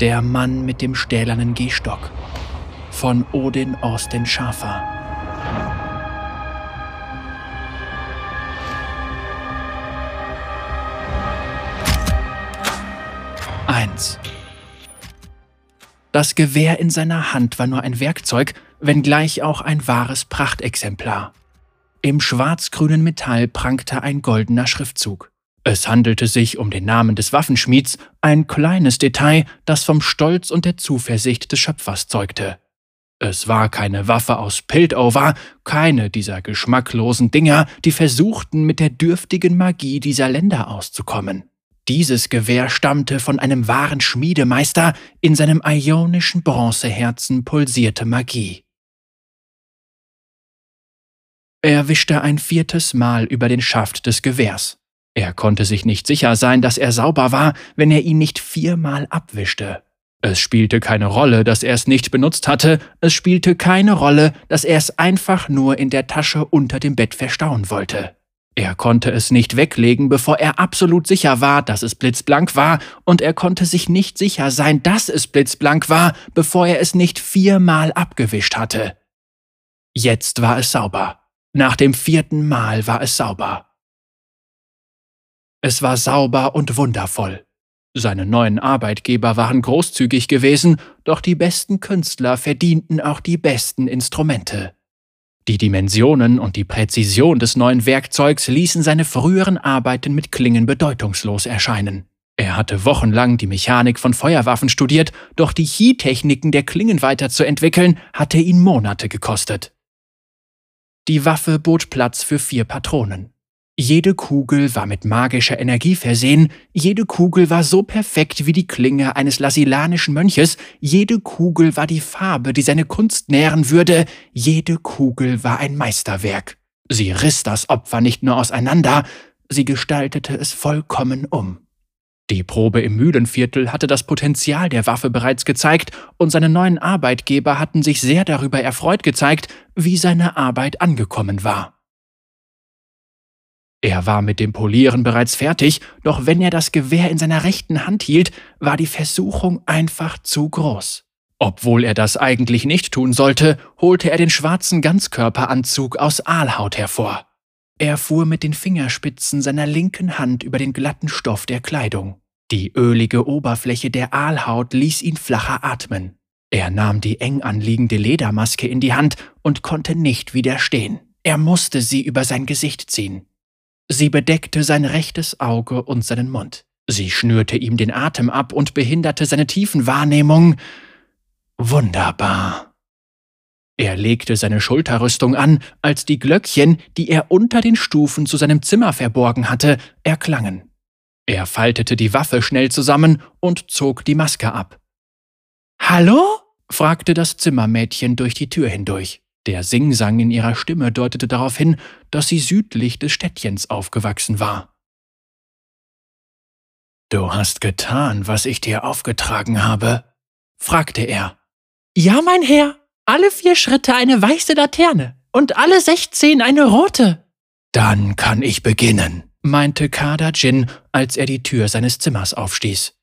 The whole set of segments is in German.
Der Mann mit dem stählernen Gehstock von Odin Austin Schafer. Eins. Das Gewehr in seiner Hand war nur ein Werkzeug, wenngleich auch ein wahres Prachtexemplar. Im schwarzgrünen Metall prangte ein goldener Schriftzug. Es handelte sich um den Namen des Waffenschmieds, ein kleines Detail, das vom Stolz und der Zuversicht des Schöpfers zeugte. Es war keine Waffe aus Piltover, keine dieser geschmacklosen Dinger, die versuchten, mit der dürftigen Magie dieser Länder auszukommen. Dieses Gewehr stammte von einem wahren Schmiedemeister, in seinem ionischen Bronzeherzen pulsierte Magie. Er wischte ein viertes Mal über den Schaft des Gewehrs. Er konnte sich nicht sicher sein, dass er sauber war, wenn er ihn nicht viermal abwischte. Es spielte keine Rolle, dass er es nicht benutzt hatte, es spielte keine Rolle, dass er es einfach nur in der Tasche unter dem Bett verstauen wollte. Er konnte es nicht weglegen, bevor er absolut sicher war, dass es blitzblank war, und er konnte sich nicht sicher sein, dass es blitzblank war, bevor er es nicht viermal abgewischt hatte. Jetzt war es sauber. Nach dem vierten Mal war es sauber. Es war sauber und wundervoll. Seine neuen Arbeitgeber waren großzügig gewesen, doch die besten Künstler verdienten auch die besten Instrumente. Die Dimensionen und die Präzision des neuen Werkzeugs ließen seine früheren Arbeiten mit Klingen bedeutungslos erscheinen. Er hatte wochenlang die Mechanik von Feuerwaffen studiert, doch die Chi-Techniken der Klingen weiterzuentwickeln, hatte ihn Monate gekostet. Die Waffe bot Platz für vier Patronen. Jede Kugel war mit magischer Energie versehen, jede Kugel war so perfekt wie die Klinge eines lasilanischen Mönches, jede Kugel war die Farbe, die seine Kunst nähren würde, jede Kugel war ein Meisterwerk. Sie riss das Opfer nicht nur auseinander, sie gestaltete es vollkommen um. Die Probe im Mühlenviertel hatte das Potenzial der Waffe bereits gezeigt, und seine neuen Arbeitgeber hatten sich sehr darüber erfreut gezeigt, wie seine Arbeit angekommen war. Er war mit dem Polieren bereits fertig, doch wenn er das Gewehr in seiner rechten Hand hielt, war die Versuchung einfach zu groß. Obwohl er das eigentlich nicht tun sollte, holte er den schwarzen Ganzkörperanzug aus Aalhaut hervor. Er fuhr mit den Fingerspitzen seiner linken Hand über den glatten Stoff der Kleidung. Die ölige Oberfläche der Aalhaut ließ ihn flacher atmen. Er nahm die eng anliegende Ledermaske in die Hand und konnte nicht widerstehen. Er musste sie über sein Gesicht ziehen. Sie bedeckte sein rechtes Auge und seinen Mund. Sie schnürte ihm den Atem ab und behinderte seine tiefen Wahrnehmung. Wunderbar. Er legte seine Schulterrüstung an, als die Glöckchen, die er unter den Stufen zu seinem Zimmer verborgen hatte, erklangen. Er faltete die Waffe schnell zusammen und zog die Maske ab. Hallo? fragte das Zimmermädchen durch die Tür hindurch. Der Singsang in ihrer Stimme deutete darauf hin, dass sie südlich des Städtchens aufgewachsen war. Du hast getan, was ich dir aufgetragen habe? fragte er. Ja, mein Herr, alle vier Schritte eine weiße Laterne und alle sechzehn eine rote. Dann kann ich beginnen, meinte Kada Jin, als er die Tür seines Zimmers aufstieß.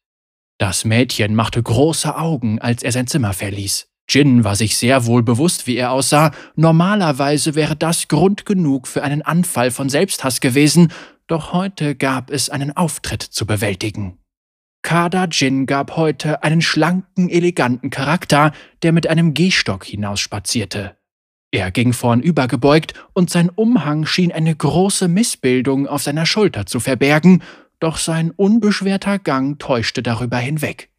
Das Mädchen machte große Augen, als er sein Zimmer verließ. Jin war sich sehr wohl bewusst, wie er aussah. Normalerweise wäre das Grund genug für einen Anfall von Selbsthass gewesen, doch heute gab es einen Auftritt zu bewältigen. Kada Jin gab heute einen schlanken, eleganten Charakter, der mit einem Gehstock hinausspazierte. Er ging vornübergebeugt und sein Umhang schien eine große Missbildung auf seiner Schulter zu verbergen, doch sein unbeschwerter Gang täuschte darüber hinweg.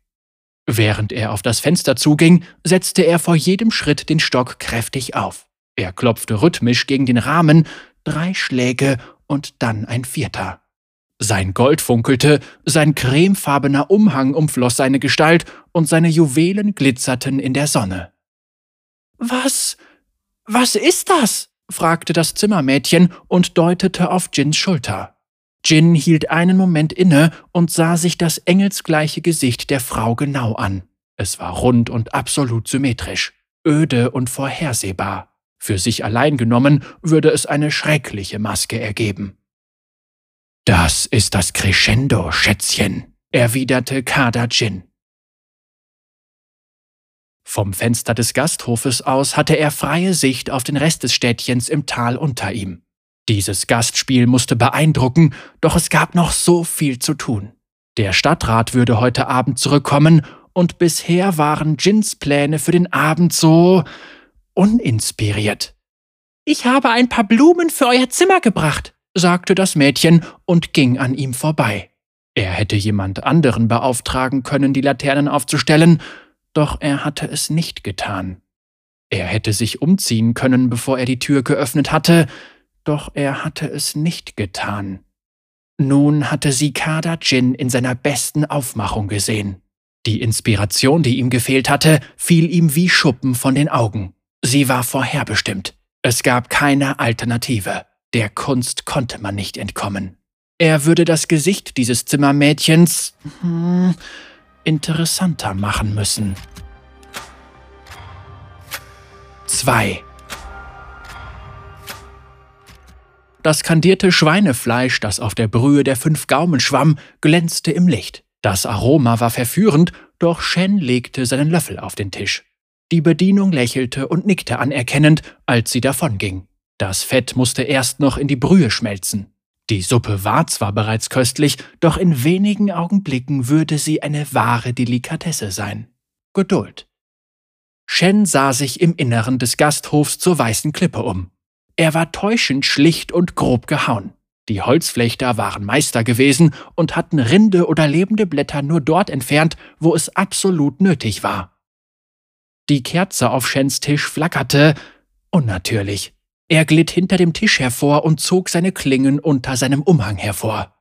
Während er auf das Fenster zuging, setzte er vor jedem Schritt den Stock kräftig auf. Er klopfte rhythmisch gegen den Rahmen, drei Schläge und dann ein vierter. Sein Gold funkelte, sein cremefarbener Umhang umfloss seine Gestalt und seine Juwelen glitzerten in der Sonne. Was? Was ist das? fragte das Zimmermädchen und deutete auf Jins Schulter. Jin hielt einen Moment inne und sah sich das engelsgleiche Gesicht der Frau genau an. Es war rund und absolut symmetrisch, öde und vorhersehbar. Für sich allein genommen würde es eine schreckliche Maske ergeben. Das ist das Crescendo, Schätzchen, erwiderte Kada Jin. Vom Fenster des Gasthofes aus hatte er freie Sicht auf den Rest des Städtchens im Tal unter ihm. Dieses Gastspiel musste beeindrucken, doch es gab noch so viel zu tun. Der Stadtrat würde heute Abend zurückkommen, und bisher waren Jins Pläne für den Abend so uninspiriert. Ich habe ein paar Blumen für euer Zimmer gebracht, sagte das Mädchen und ging an ihm vorbei. Er hätte jemand anderen beauftragen können, die Laternen aufzustellen, doch er hatte es nicht getan. Er hätte sich umziehen können, bevor er die Tür geöffnet hatte, doch er hatte es nicht getan. Nun hatte sie Kada Jin in seiner besten Aufmachung gesehen. Die Inspiration, die ihm gefehlt hatte, fiel ihm wie Schuppen von den Augen. Sie war vorherbestimmt. Es gab keine Alternative. Der Kunst konnte man nicht entkommen. Er würde das Gesicht dieses Zimmermädchens hm, interessanter machen müssen. 2. Das kandierte Schweinefleisch, das auf der Brühe der fünf Gaumen schwamm, glänzte im Licht. Das Aroma war verführend, doch Shen legte seinen Löffel auf den Tisch. Die Bedienung lächelte und nickte anerkennend, als sie davonging. Das Fett musste erst noch in die Brühe schmelzen. Die Suppe war zwar bereits köstlich, doch in wenigen Augenblicken würde sie eine wahre Delikatesse sein. Geduld. Shen sah sich im Inneren des Gasthofs zur weißen Klippe um. Er war täuschend schlicht und grob gehauen. Die Holzflechter waren Meister gewesen und hatten Rinde oder lebende Blätter nur dort entfernt, wo es absolut nötig war. Die Kerze auf Shens Tisch flackerte unnatürlich. Er glitt hinter dem Tisch hervor und zog seine Klingen unter seinem Umhang hervor.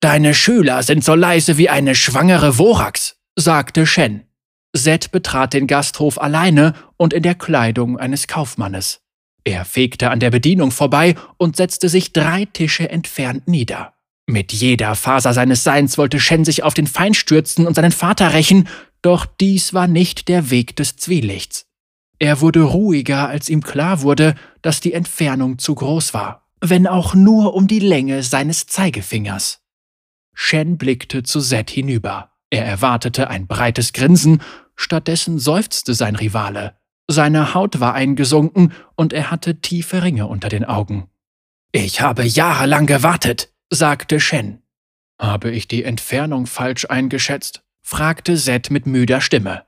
Deine Schüler sind so leise wie eine schwangere Vorax, sagte Shen. Seth betrat den Gasthof alleine und in der Kleidung eines Kaufmannes. Er fegte an der Bedienung vorbei und setzte sich drei Tische entfernt nieder. Mit jeder Faser seines Seins wollte Shen sich auf den Feind stürzen und seinen Vater rächen, doch dies war nicht der Weg des Zwielichts. Er wurde ruhiger, als ihm klar wurde, dass die Entfernung zu groß war, wenn auch nur um die Länge seines Zeigefingers. Shen blickte zu Zed hinüber. Er erwartete ein breites Grinsen, stattdessen seufzte sein Rivale. Seine Haut war eingesunken und er hatte tiefe Ringe unter den Augen. Ich habe jahrelang gewartet, sagte Shen. Habe ich die Entfernung falsch eingeschätzt? fragte Zed mit müder Stimme.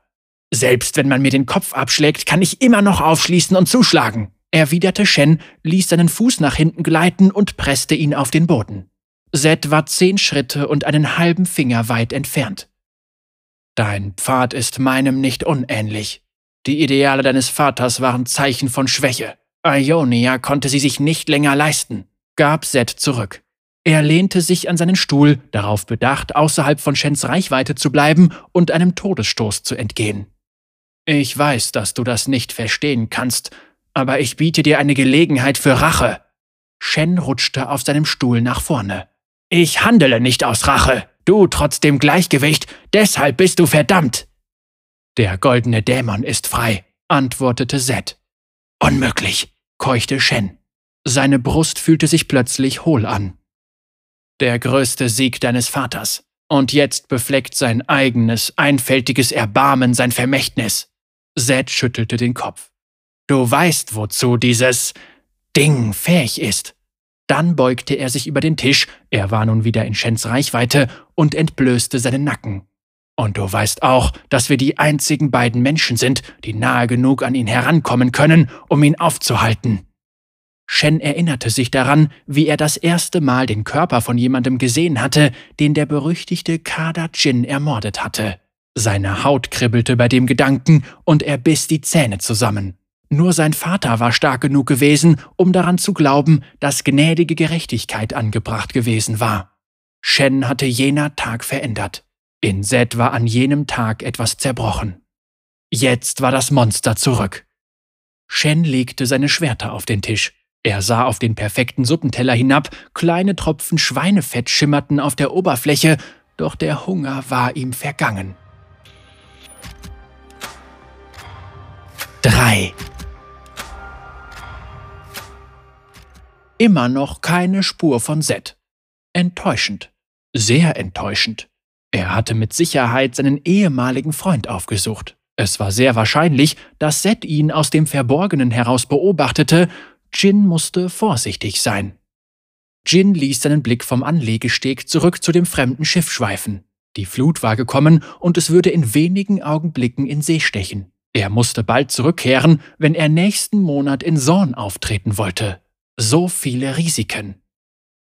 Selbst wenn man mir den Kopf abschlägt, kann ich immer noch aufschließen und zuschlagen, erwiderte Shen, ließ seinen Fuß nach hinten gleiten und presste ihn auf den Boden. Zed war zehn Schritte und einen halben Finger weit entfernt. Dein Pfad ist meinem nicht unähnlich, die Ideale deines Vaters waren Zeichen von Schwäche. Ionia konnte sie sich nicht länger leisten, gab Zed zurück. Er lehnte sich an seinen Stuhl, darauf bedacht, außerhalb von Shens Reichweite zu bleiben und einem Todesstoß zu entgehen. Ich weiß, dass du das nicht verstehen kannst, aber ich biete dir eine Gelegenheit für Rache. Shen rutschte auf seinem Stuhl nach vorne. Ich handele nicht aus Rache. Du trotz dem Gleichgewicht, deshalb bist du verdammt. Der goldene Dämon ist frei, antwortete Zed. Unmöglich, keuchte Shen. Seine Brust fühlte sich plötzlich hohl an. Der größte Sieg deines Vaters. Und jetzt befleckt sein eigenes, einfältiges Erbarmen sein Vermächtnis. Zed schüttelte den Kopf. Du weißt, wozu dieses Ding fähig ist. Dann beugte er sich über den Tisch, er war nun wieder in Shens Reichweite, und entblößte seinen Nacken. Und du weißt auch, dass wir die einzigen beiden Menschen sind, die nahe genug an ihn herankommen können, um ihn aufzuhalten. Shen erinnerte sich daran, wie er das erste Mal den Körper von jemandem gesehen hatte, den der berüchtigte Kada Jin ermordet hatte. Seine Haut kribbelte bei dem Gedanken und er biss die Zähne zusammen. Nur sein Vater war stark genug gewesen, um daran zu glauben, dass gnädige Gerechtigkeit angebracht gewesen war. Shen hatte jener Tag verändert. In Zed war an jenem Tag etwas zerbrochen. Jetzt war das Monster zurück. Shen legte seine Schwerter auf den Tisch. Er sah auf den perfekten Suppenteller hinab, kleine Tropfen Schweinefett schimmerten auf der Oberfläche, doch der Hunger war ihm vergangen. 3. Immer noch keine Spur von Zed. Enttäuschend. Sehr enttäuschend. Er hatte mit Sicherheit seinen ehemaligen Freund aufgesucht. Es war sehr wahrscheinlich, dass Seth ihn aus dem Verborgenen heraus beobachtete. Jin musste vorsichtig sein. Jin ließ seinen Blick vom Anlegesteg zurück zu dem fremden Schiff schweifen. Die Flut war gekommen und es würde in wenigen Augenblicken in See stechen. Er musste bald zurückkehren, wenn er nächsten Monat in Sorn auftreten wollte. So viele Risiken.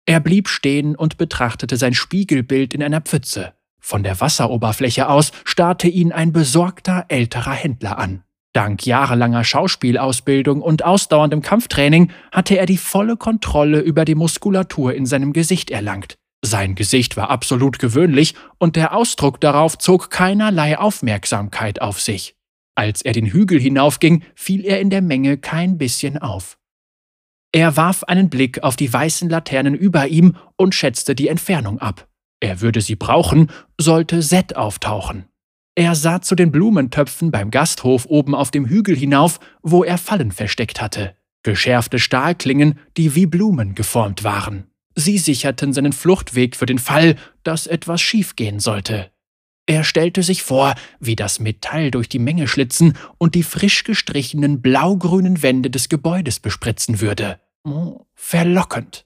Er blieb stehen und betrachtete sein Spiegelbild in einer Pfütze. Von der Wasseroberfläche aus starrte ihn ein besorgter älterer Händler an. Dank jahrelanger Schauspielausbildung und ausdauerndem Kampftraining hatte er die volle Kontrolle über die Muskulatur in seinem Gesicht erlangt. Sein Gesicht war absolut gewöhnlich und der Ausdruck darauf zog keinerlei Aufmerksamkeit auf sich. Als er den Hügel hinaufging, fiel er in der Menge kein bisschen auf. Er warf einen Blick auf die weißen Laternen über ihm und schätzte die Entfernung ab. Er würde sie brauchen, sollte Seth auftauchen. Er sah zu den Blumentöpfen beim Gasthof oben auf dem Hügel hinauf, wo er Fallen versteckt hatte. Geschärfte Stahlklingen, die wie Blumen geformt waren. Sie sicherten seinen Fluchtweg für den Fall, dass etwas schiefgehen sollte. Er stellte sich vor, wie das Metall durch die Menge schlitzen und die frisch gestrichenen blaugrünen Wände des Gebäudes bespritzen würde. Verlockend.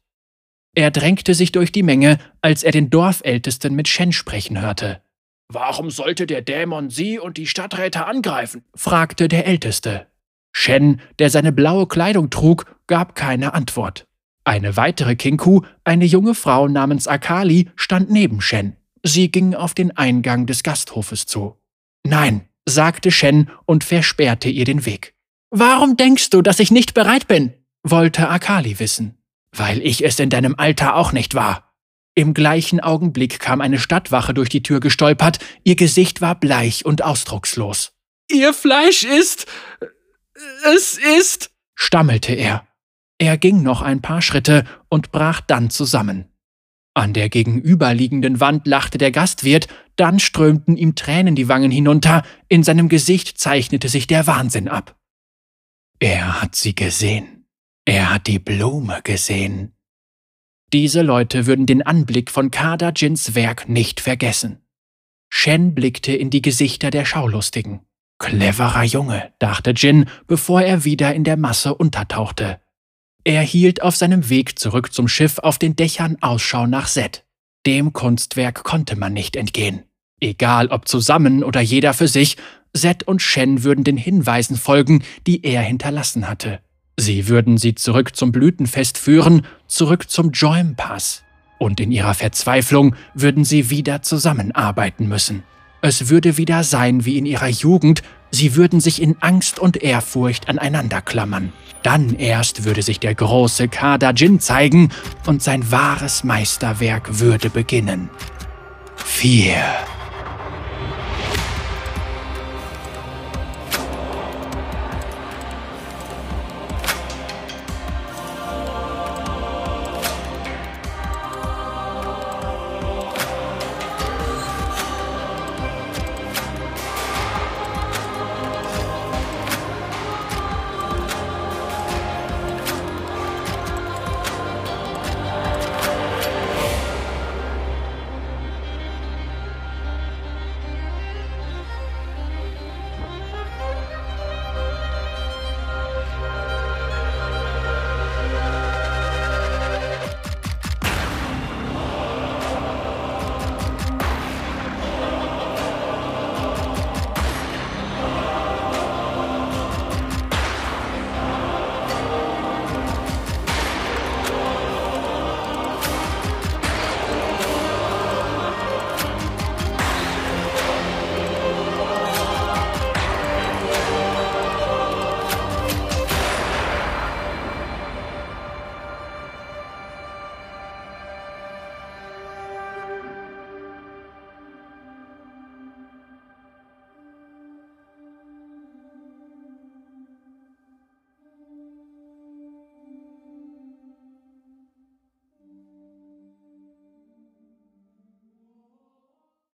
Er drängte sich durch die Menge, als er den Dorfältesten mit Shen sprechen hörte. Warum sollte der Dämon Sie und die Stadträte angreifen? fragte der Älteste. Shen, der seine blaue Kleidung trug, gab keine Antwort. Eine weitere Kinku, eine junge Frau namens Akali, stand neben Shen. Sie ging auf den Eingang des Gasthofes zu. Nein, sagte Shen und versperrte ihr den Weg. Warum denkst du, dass ich nicht bereit bin? wollte Akali wissen. Weil ich es in deinem Alter auch nicht war. Im gleichen Augenblick kam eine Stadtwache durch die Tür gestolpert, ihr Gesicht war bleich und ausdruckslos. Ihr Fleisch ist. Es ist. stammelte er. Er ging noch ein paar Schritte und brach dann zusammen. An der gegenüberliegenden Wand lachte der Gastwirt, dann strömten ihm Tränen die Wangen hinunter, in seinem Gesicht zeichnete sich der Wahnsinn ab. Er hat sie gesehen. Er hat die Blume gesehen. Diese Leute würden den Anblick von Kada Jins Werk nicht vergessen. Shen blickte in die Gesichter der Schaulustigen. Cleverer Junge, dachte Jin, bevor er wieder in der Masse untertauchte. Er hielt auf seinem Weg zurück zum Schiff auf den Dächern Ausschau nach Set. Dem Kunstwerk konnte man nicht entgehen. Egal ob zusammen oder jeder für sich, Set und Shen würden den Hinweisen folgen, die er hinterlassen hatte. Sie würden sie zurück zum Blütenfest führen, zurück zum Joim Pass. Und in ihrer Verzweiflung würden sie wieder zusammenarbeiten müssen. Es würde wieder sein wie in ihrer Jugend, sie würden sich in Angst und Ehrfurcht aneinander klammern. Dann erst würde sich der große Kada Jin zeigen und sein wahres Meisterwerk würde beginnen. 4